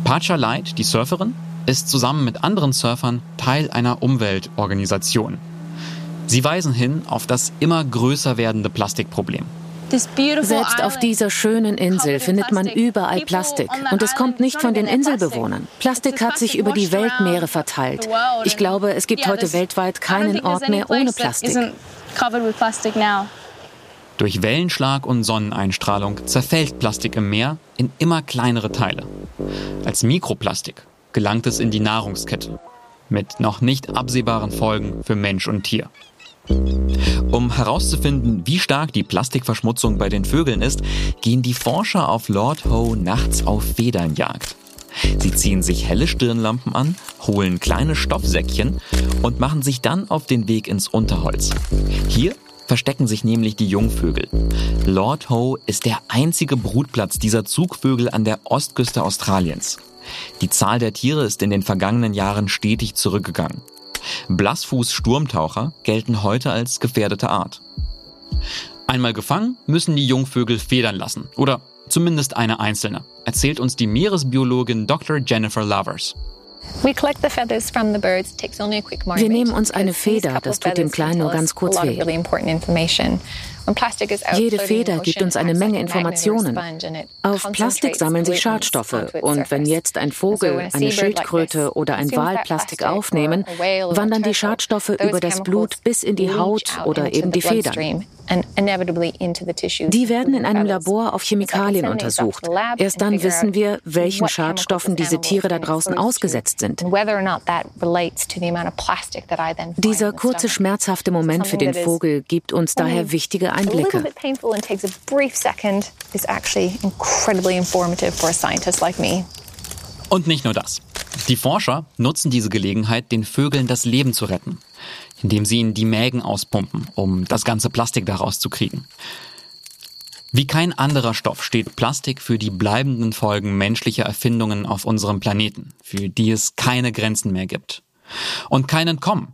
Pacha Light, die Surferin, ist zusammen mit anderen Surfern Teil einer Umweltorganisation. Sie weisen hin auf das immer größer werdende Plastikproblem. Selbst auf dieser schönen Insel findet man überall Plastik. Und es kommt nicht von den Inselbewohnern. Plastik hat sich über die Weltmeere verteilt. Ich glaube, es gibt heute weltweit keinen Ort mehr ohne Plastik. Durch Wellenschlag und Sonneneinstrahlung zerfällt Plastik im Meer in immer kleinere Teile. Als Mikroplastik gelangt es in die Nahrungskette mit noch nicht absehbaren Folgen für Mensch und Tier. Um herauszufinden, wie stark die Plastikverschmutzung bei den Vögeln ist, gehen die Forscher auf Lord Howe nachts auf Federnjagd. Sie ziehen sich helle Stirnlampen an, holen kleine Stoffsäckchen und machen sich dann auf den Weg ins Unterholz. Hier verstecken sich nämlich die Jungvögel. Lord Howe ist der einzige Brutplatz dieser Zugvögel an der Ostküste Australiens. Die Zahl der Tiere ist in den vergangenen Jahren stetig zurückgegangen. Blassfuß-Sturmtaucher gelten heute als gefährdete Art. Einmal gefangen, müssen die Jungvögel federn lassen. Oder zumindest eine einzelne, erzählt uns die Meeresbiologin Dr. Jennifer Lovers. Wir nehmen uns eine Feder, das tut dem Kleinen nur ganz kurz weh. Jede Feder gibt uns eine Menge Informationen. Auf Plastik sammeln sich Schadstoffe und wenn jetzt ein Vogel, eine Schildkröte oder ein Wal Plastik aufnehmen, wandern die Schadstoffe über das Blut bis in die Haut oder eben die Federn. Die werden in einem Labor auf Chemikalien untersucht. Erst dann wissen wir, welchen Schadstoffen diese Tiere da draußen ausgesetzt sind. Dieser kurze, schmerzhafte Moment für den Vogel gibt uns daher wichtige Einblicke. Und nicht nur das. Die Forscher nutzen diese Gelegenheit, den Vögeln das Leben zu retten, indem sie ihnen die Mägen auspumpen, um das ganze Plastik daraus zu kriegen. Wie kein anderer Stoff steht Plastik für die bleibenden Folgen menschlicher Erfindungen auf unserem Planeten, für die es keine Grenzen mehr gibt. Und keinen kommen.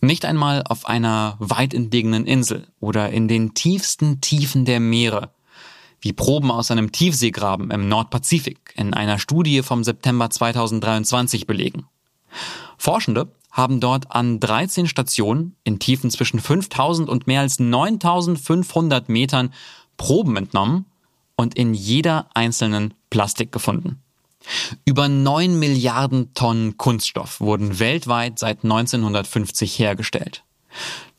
Nicht einmal auf einer weit entlegenen Insel oder in den tiefsten Tiefen der Meere, wie Proben aus einem Tiefseegraben im Nordpazifik in einer Studie vom September 2023 belegen. Forschende haben dort an 13 Stationen in Tiefen zwischen 5000 und mehr als 9500 Metern Proben entnommen und in jeder einzelnen Plastik gefunden. Über 9 Milliarden Tonnen Kunststoff wurden weltweit seit 1950 hergestellt.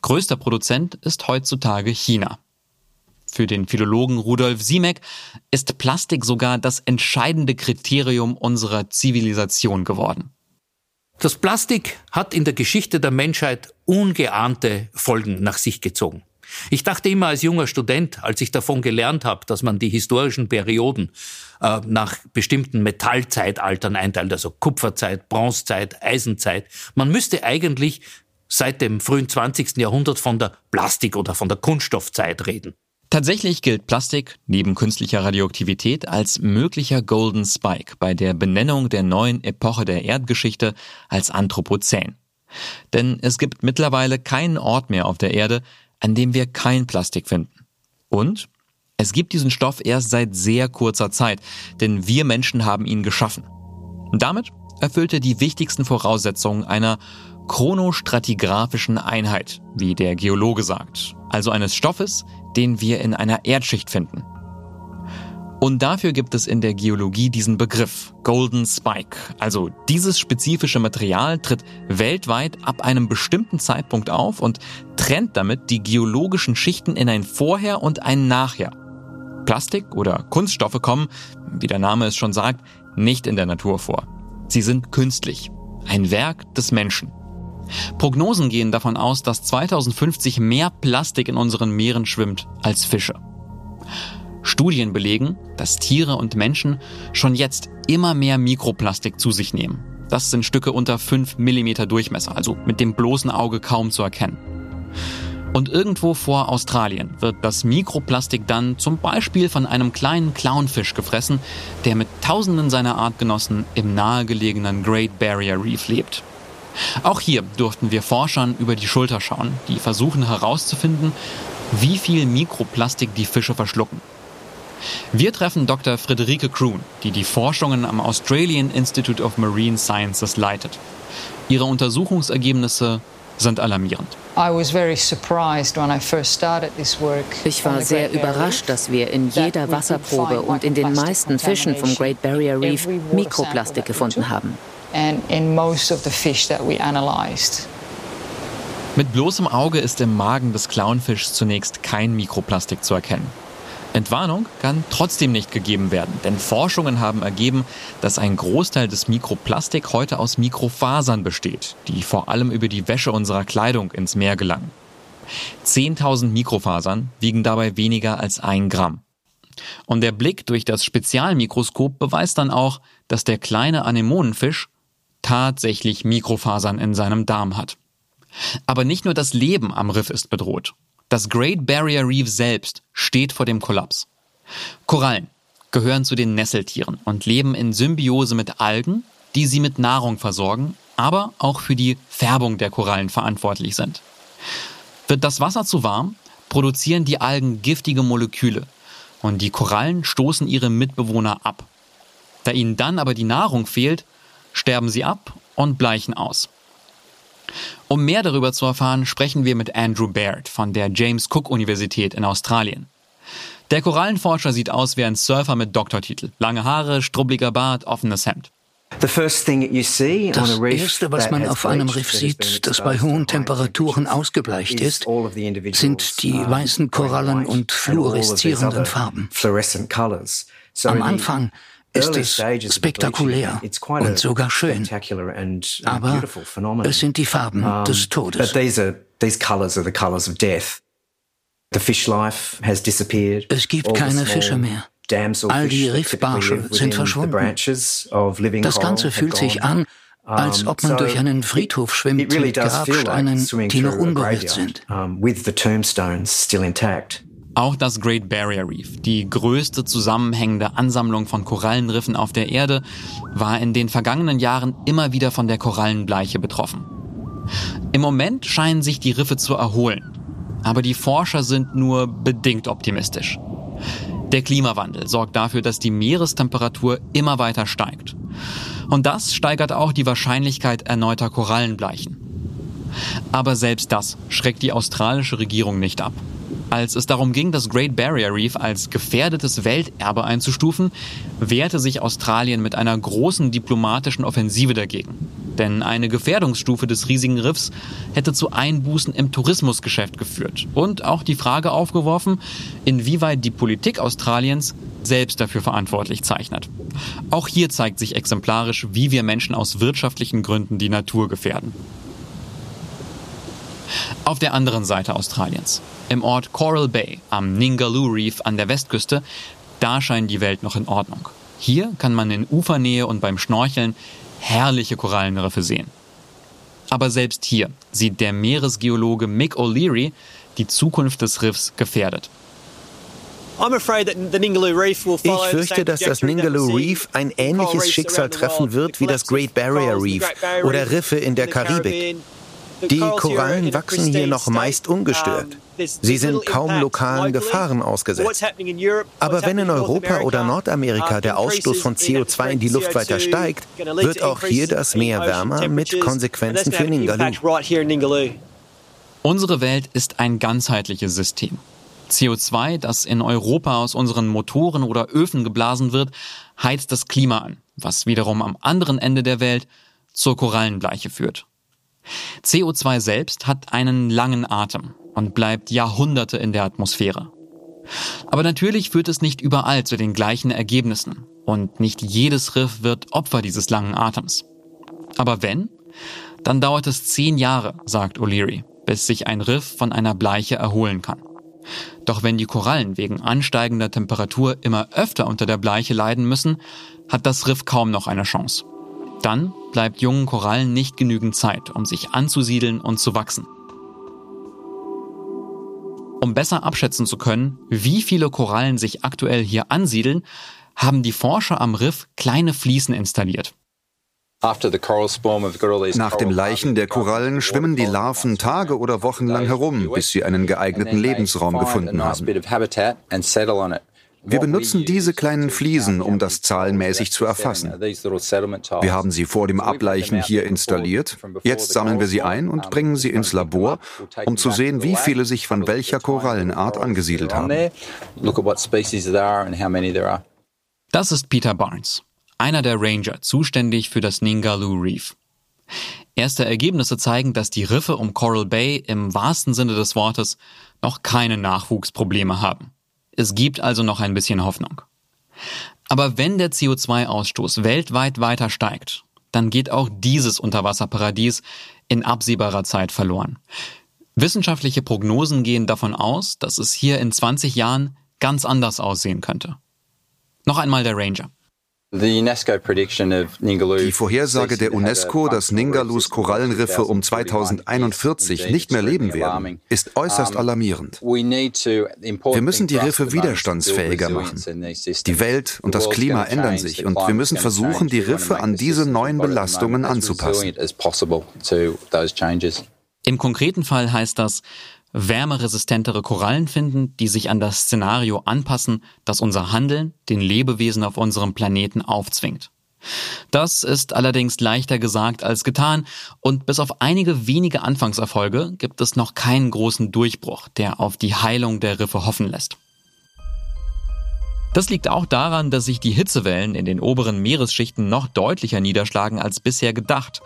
Größter Produzent ist heutzutage China. Für den Philologen Rudolf Siemek ist Plastik sogar das entscheidende Kriterium unserer Zivilisation geworden. Das Plastik hat in der Geschichte der Menschheit ungeahnte Folgen nach sich gezogen. Ich dachte immer als junger Student, als ich davon gelernt habe, dass man die historischen Perioden äh, nach bestimmten Metallzeitaltern einteilt, also Kupferzeit, Bronzezeit, Eisenzeit, man müsste eigentlich seit dem frühen 20. Jahrhundert von der Plastik- oder von der Kunststoffzeit reden. Tatsächlich gilt Plastik neben künstlicher Radioaktivität als möglicher Golden Spike bei der Benennung der neuen Epoche der Erdgeschichte als Anthropozän. Denn es gibt mittlerweile keinen Ort mehr auf der Erde, an dem wir kein Plastik finden. Und es gibt diesen Stoff erst seit sehr kurzer Zeit, denn wir Menschen haben ihn geschaffen. Und damit erfüllt er die wichtigsten Voraussetzungen einer chronostratigraphischen Einheit, wie der Geologe sagt, also eines Stoffes, den wir in einer Erdschicht finden. Und dafür gibt es in der Geologie diesen Begriff Golden Spike. Also dieses spezifische Material tritt weltweit ab einem bestimmten Zeitpunkt auf und trennt damit die geologischen Schichten in ein Vorher und ein Nachher. Plastik oder Kunststoffe kommen, wie der Name es schon sagt, nicht in der Natur vor. Sie sind künstlich. Ein Werk des Menschen. Prognosen gehen davon aus, dass 2050 mehr Plastik in unseren Meeren schwimmt als Fische. Studien belegen, dass Tiere und Menschen schon jetzt immer mehr Mikroplastik zu sich nehmen. Das sind Stücke unter 5 mm Durchmesser, also mit dem bloßen Auge kaum zu erkennen. Und irgendwo vor Australien wird das Mikroplastik dann zum Beispiel von einem kleinen Clownfisch gefressen, der mit Tausenden seiner Artgenossen im nahegelegenen Great Barrier Reef lebt. Auch hier durften wir Forschern über die Schulter schauen, die versuchen herauszufinden, wie viel Mikroplastik die Fische verschlucken. Wir treffen Dr. Friederike Kroon, die die Forschungen am Australian Institute of Marine Sciences leitet. Ihre Untersuchungsergebnisse sind alarmierend. Ich war sehr überrascht, dass wir in jeder Wasserprobe und in den meisten Fischen vom Great Barrier Reef Mikroplastik gefunden haben. Mit bloßem Auge ist im Magen des Clownfischs zunächst kein Mikroplastik zu erkennen. Entwarnung kann trotzdem nicht gegeben werden, denn Forschungen haben ergeben, dass ein Großteil des Mikroplastik heute aus Mikrofasern besteht, die vor allem über die Wäsche unserer Kleidung ins Meer gelangen. 10.000 Mikrofasern wiegen dabei weniger als ein Gramm. Und der Blick durch das Spezialmikroskop beweist dann auch, dass der kleine Anemonenfisch tatsächlich Mikrofasern in seinem Darm hat. Aber nicht nur das Leben am Riff ist bedroht. Das Great Barrier Reef selbst steht vor dem Kollaps. Korallen gehören zu den Nesseltieren und leben in Symbiose mit Algen, die sie mit Nahrung versorgen, aber auch für die Färbung der Korallen verantwortlich sind. Wird das Wasser zu warm, produzieren die Algen giftige Moleküle und die Korallen stoßen ihre Mitbewohner ab. Da ihnen dann aber die Nahrung fehlt, sterben sie ab und bleichen aus. Um mehr darüber zu erfahren, sprechen wir mit Andrew Baird von der James Cook Universität in Australien. Der Korallenforscher sieht aus wie ein Surfer mit Doktortitel. Lange Haare, strubbliger Bart, offenes Hemd. Das Erste, was man auf einem Riff sieht, das bei hohen Temperaturen ausgebleicht ist, sind die weißen Korallen und fluoreszierenden Farben. Am Anfang ist es spektakulär und sogar schön. Aber es sind die Farben des Todes. Es gibt keine Fische mehr. All die Riffbarsche sind verschwunden. Das Ganze fühlt sich an, als ob man durch einen Friedhof schwimmt mit Grabsteinen, die noch unberührt sind. Auch das Great Barrier Reef, die größte zusammenhängende Ansammlung von Korallenriffen auf der Erde, war in den vergangenen Jahren immer wieder von der Korallenbleiche betroffen. Im Moment scheinen sich die Riffe zu erholen, aber die Forscher sind nur bedingt optimistisch. Der Klimawandel sorgt dafür, dass die Meerestemperatur immer weiter steigt. Und das steigert auch die Wahrscheinlichkeit erneuter Korallenbleichen. Aber selbst das schreckt die australische Regierung nicht ab. Als es darum ging, das Great Barrier Reef als gefährdetes Welterbe einzustufen, wehrte sich Australien mit einer großen diplomatischen Offensive dagegen. Denn eine Gefährdungsstufe des riesigen Riffs hätte zu Einbußen im Tourismusgeschäft geführt und auch die Frage aufgeworfen, inwieweit die Politik Australiens selbst dafür verantwortlich zeichnet. Auch hier zeigt sich exemplarisch, wie wir Menschen aus wirtschaftlichen Gründen die Natur gefährden. Auf der anderen Seite Australiens, im Ort Coral Bay am Ningaloo Reef an der Westküste, da scheint die Welt noch in Ordnung. Hier kann man in Ufernähe und beim Schnorcheln herrliche Korallenriffe sehen. Aber selbst hier sieht der Meeresgeologe Mick O'Leary die Zukunft des Riffs gefährdet. Ich fürchte, dass das Ningaloo Reef ein ähnliches Schicksal treffen wird wie das Great Barrier Reef oder Riffe in der Karibik. Die Korallen wachsen hier noch meist ungestört. Sie sind kaum lokalen Gefahren ausgesetzt. Aber wenn in Europa oder Nordamerika der Ausstoß von CO2 in die Luft weiter steigt, wird auch hier das Meer wärmer mit Konsequenzen für Ningaloo. Unsere Welt ist ein ganzheitliches System. CO2, das in Europa aus unseren Motoren oder Öfen geblasen wird, heizt das Klima an, was wiederum am anderen Ende der Welt zur Korallenbleiche führt. CO2 selbst hat einen langen Atem und bleibt Jahrhunderte in der Atmosphäre. Aber natürlich führt es nicht überall zu den gleichen Ergebnissen und nicht jedes Riff wird Opfer dieses langen Atems. Aber wenn, dann dauert es zehn Jahre, sagt O'Leary, bis sich ein Riff von einer Bleiche erholen kann. Doch wenn die Korallen wegen ansteigender Temperatur immer öfter unter der Bleiche leiden müssen, hat das Riff kaum noch eine Chance. Dann bleibt jungen Korallen nicht genügend Zeit, um sich anzusiedeln und zu wachsen. Um besser abschätzen zu können, wie viele Korallen sich aktuell hier ansiedeln, haben die Forscher am Riff kleine Fliesen installiert. Nach dem Leichen der Korallen schwimmen die Larven Tage oder Wochen lang herum, bis sie einen geeigneten Lebensraum gefunden haben. Wir benutzen diese kleinen Fliesen, um das zahlenmäßig zu erfassen. Wir haben sie vor dem Ableichen hier installiert. Jetzt sammeln wir sie ein und bringen sie ins Labor, um zu sehen, wie viele sich von welcher Korallenart angesiedelt haben. Das ist Peter Barnes, einer der Ranger, zuständig für das Ningaloo Reef. Erste Ergebnisse zeigen, dass die Riffe um Coral Bay im wahrsten Sinne des Wortes noch keine Nachwuchsprobleme haben. Es gibt also noch ein bisschen Hoffnung. Aber wenn der CO2-Ausstoß weltweit weiter steigt, dann geht auch dieses Unterwasserparadies in absehbarer Zeit verloren. Wissenschaftliche Prognosen gehen davon aus, dass es hier in 20 Jahren ganz anders aussehen könnte. Noch einmal der Ranger. Die Vorhersage der UNESCO, dass Ningaloos Korallenriffe um 2041 nicht mehr leben werden, ist äußerst alarmierend. Wir müssen die Riffe widerstandsfähiger machen. Die Welt und das Klima ändern sich und wir müssen versuchen, die Riffe an diese neuen Belastungen anzupassen. Im konkreten Fall heißt das, wärmeresistentere Korallen finden, die sich an das Szenario anpassen, das unser Handeln den Lebewesen auf unserem Planeten aufzwingt. Das ist allerdings leichter gesagt als getan und bis auf einige wenige Anfangserfolge gibt es noch keinen großen Durchbruch, der auf die Heilung der Riffe hoffen lässt. Das liegt auch daran, dass sich die Hitzewellen in den oberen Meeresschichten noch deutlicher niederschlagen als bisher gedacht.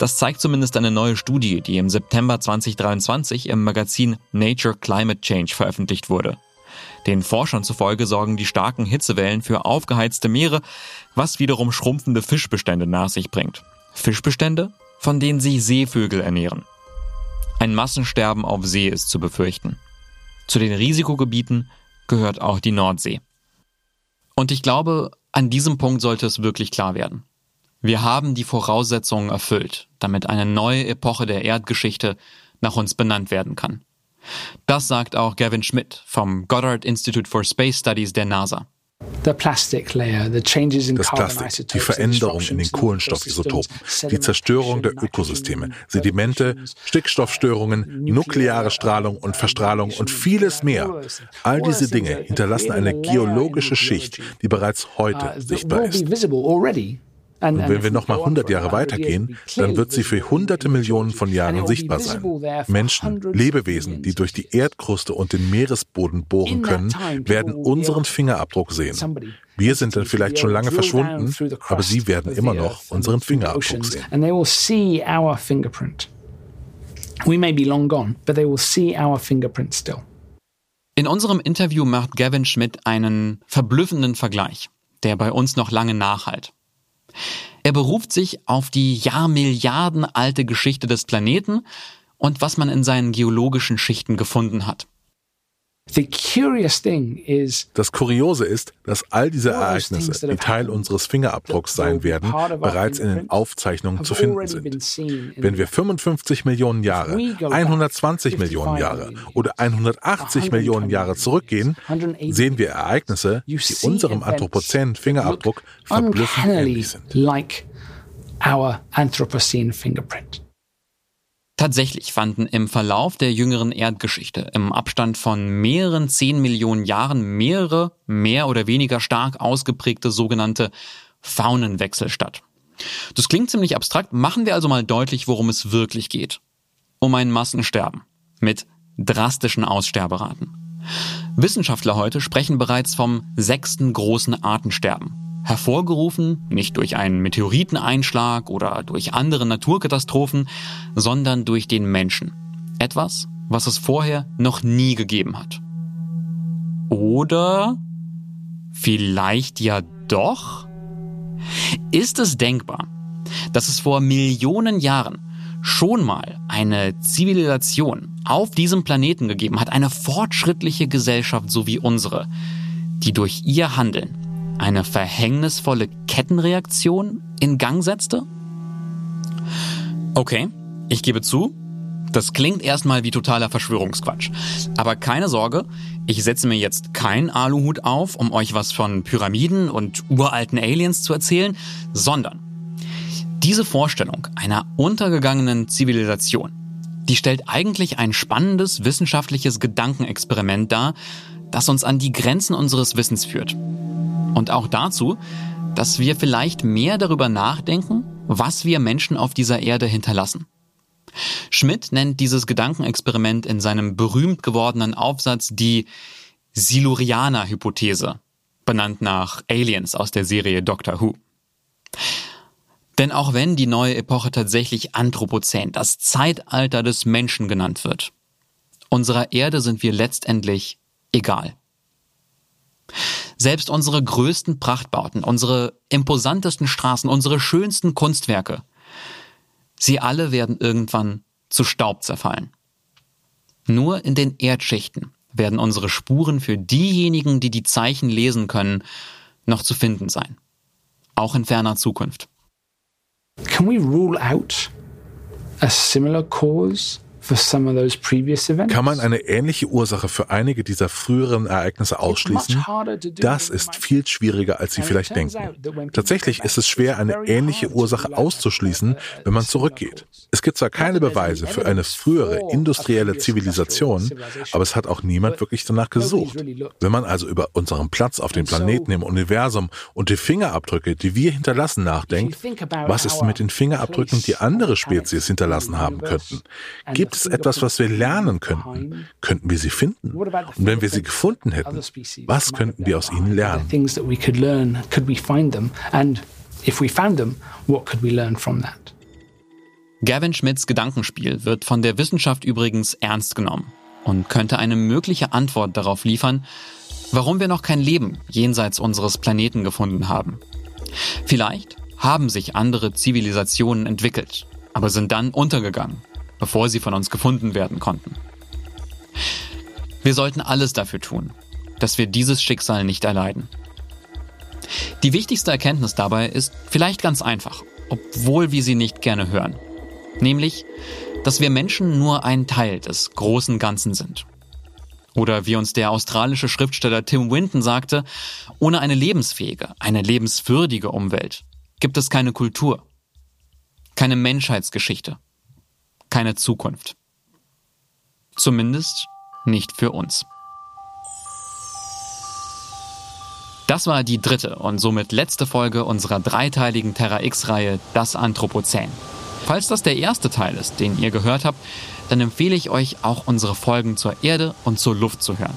Das zeigt zumindest eine neue Studie, die im September 2023 im Magazin Nature Climate Change veröffentlicht wurde. Den Forschern zufolge sorgen die starken Hitzewellen für aufgeheizte Meere, was wiederum schrumpfende Fischbestände nach sich bringt. Fischbestände, von denen sich Seevögel ernähren. Ein Massensterben auf See ist zu befürchten. Zu den Risikogebieten gehört auch die Nordsee. Und ich glaube, an diesem Punkt sollte es wirklich klar werden. Wir haben die Voraussetzungen erfüllt, damit eine neue Epoche der Erdgeschichte nach uns benannt werden kann. Das sagt auch Gavin Schmidt vom Goddard Institute for Space Studies der NASA. Das Plastik, die Veränderung in den Kohlenstoffisotopen, die Zerstörung der Ökosysteme, Sedimente, Stickstoffstörungen, nukleare Strahlung und Verstrahlung und vieles mehr. All diese Dinge hinterlassen eine geologische Schicht, die bereits heute uh, sichtbar ist. Und wenn wir nochmal 100 Jahre weitergehen, dann wird sie für hunderte Millionen von Jahren sichtbar sein. Menschen, Lebewesen, die durch die Erdkruste und den Meeresboden bohren können, werden unseren Fingerabdruck sehen. Wir sind dann vielleicht schon lange verschwunden, aber sie werden immer noch unseren Fingerabdruck sehen. We may be long gone, but they will see our fingerprint still. In unserem Interview macht Gavin Schmidt einen verblüffenden Vergleich, der bei uns noch lange nachhalt. Er beruft sich auf die Jahrmilliarden alte Geschichte des Planeten und was man in seinen geologischen Schichten gefunden hat. Das Kuriose ist, dass all diese Ereignisse, die Teil unseres Fingerabdrucks sein werden, bereits in den Aufzeichnungen zu finden sind. Wenn wir 55 Millionen Jahre, 120 Millionen Jahre oder 180 Millionen Jahre zurückgehen, sehen wir Ereignisse, die unserem Anthropozän-Fingerabdruck verblüffend ähnlich sind. Tatsächlich fanden im Verlauf der jüngeren Erdgeschichte im Abstand von mehreren zehn Millionen Jahren mehrere mehr oder weniger stark ausgeprägte sogenannte Faunenwechsel statt. Das klingt ziemlich abstrakt, machen wir also mal deutlich, worum es wirklich geht. Um ein Massensterben mit drastischen Aussterberaten. Wissenschaftler heute sprechen bereits vom sechsten großen Artensterben hervorgerufen nicht durch einen Meteoriteneinschlag oder durch andere Naturkatastrophen, sondern durch den Menschen. Etwas, was es vorher noch nie gegeben hat. Oder vielleicht ja doch? Ist es denkbar, dass es vor Millionen Jahren schon mal eine Zivilisation auf diesem Planeten gegeben hat, eine fortschrittliche Gesellschaft so wie unsere, die durch ihr Handeln eine verhängnisvolle Kettenreaktion in Gang setzte? Okay, ich gebe zu, das klingt erstmal wie totaler Verschwörungsquatsch. Aber keine Sorge, ich setze mir jetzt keinen Aluhut auf, um euch was von Pyramiden und uralten Aliens zu erzählen, sondern diese Vorstellung einer untergegangenen Zivilisation, die stellt eigentlich ein spannendes wissenschaftliches Gedankenexperiment dar, das uns an die Grenzen unseres Wissens führt und auch dazu, dass wir vielleicht mehr darüber nachdenken, was wir Menschen auf dieser Erde hinterlassen. Schmidt nennt dieses Gedankenexperiment in seinem berühmt gewordenen Aufsatz die Silurianer-Hypothese, benannt nach Aliens aus der Serie Doctor Who. Denn auch wenn die neue Epoche tatsächlich Anthropozän, das Zeitalter des Menschen genannt wird, unserer Erde sind wir letztendlich egal. Selbst unsere größten Prachtbauten, unsere imposantesten Straßen, unsere schönsten Kunstwerke, sie alle werden irgendwann zu Staub zerfallen. Nur in den Erdschichten werden unsere Spuren für diejenigen, die die Zeichen lesen können, noch zu finden sein. Auch in ferner Zukunft. Can we rule out a similar cause kann man eine ähnliche Ursache für einige dieser früheren Ereignisse ausschließen? Das ist viel schwieriger, als Sie vielleicht denken. Tatsächlich ist es schwer, eine ähnliche Ursache auszuschließen, wenn man zurückgeht. Es gibt zwar keine Beweise für eine frühere industrielle Zivilisation, aber es hat auch niemand wirklich danach gesucht. Wenn man also über unseren Platz auf dem Planeten im Universum und die Fingerabdrücke, die wir hinterlassen, nachdenkt, was ist mit den Fingerabdrücken, die andere Spezies hinterlassen haben könnten? Gibt es etwas, was wir lernen könnten? Könnten wir sie finden? Und wenn wir sie gefunden hätten, was könnten wir aus ihnen lernen? Gavin Schmidts Gedankenspiel wird von der Wissenschaft übrigens ernst genommen und könnte eine mögliche Antwort darauf liefern, warum wir noch kein Leben jenseits unseres Planeten gefunden haben. Vielleicht haben sich andere Zivilisationen entwickelt, aber sind dann untergegangen bevor sie von uns gefunden werden konnten. Wir sollten alles dafür tun, dass wir dieses Schicksal nicht erleiden. Die wichtigste Erkenntnis dabei ist vielleicht ganz einfach, obwohl wir sie nicht gerne hören. Nämlich, dass wir Menschen nur ein Teil des großen Ganzen sind. Oder wie uns der australische Schriftsteller Tim Winton sagte, ohne eine lebensfähige, eine lebenswürdige Umwelt gibt es keine Kultur, keine Menschheitsgeschichte keine Zukunft. Zumindest nicht für uns. Das war die dritte und somit letzte Folge unserer dreiteiligen Terra X-Reihe Das Anthropozän. Falls das der erste Teil ist, den ihr gehört habt, dann empfehle ich euch auch unsere Folgen zur Erde und zur Luft zu hören.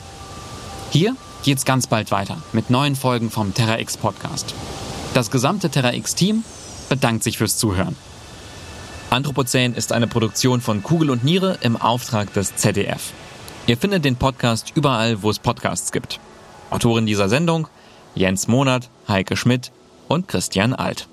Hier geht's ganz bald weiter mit neuen Folgen vom Terra X Podcast. Das gesamte Terra X Team bedankt sich fürs Zuhören. Anthropozän ist eine Produktion von Kugel und Niere im Auftrag des ZDF. Ihr findet den Podcast überall, wo es Podcasts gibt. Autorin dieser Sendung Jens Monat, Heike Schmidt und Christian Alt.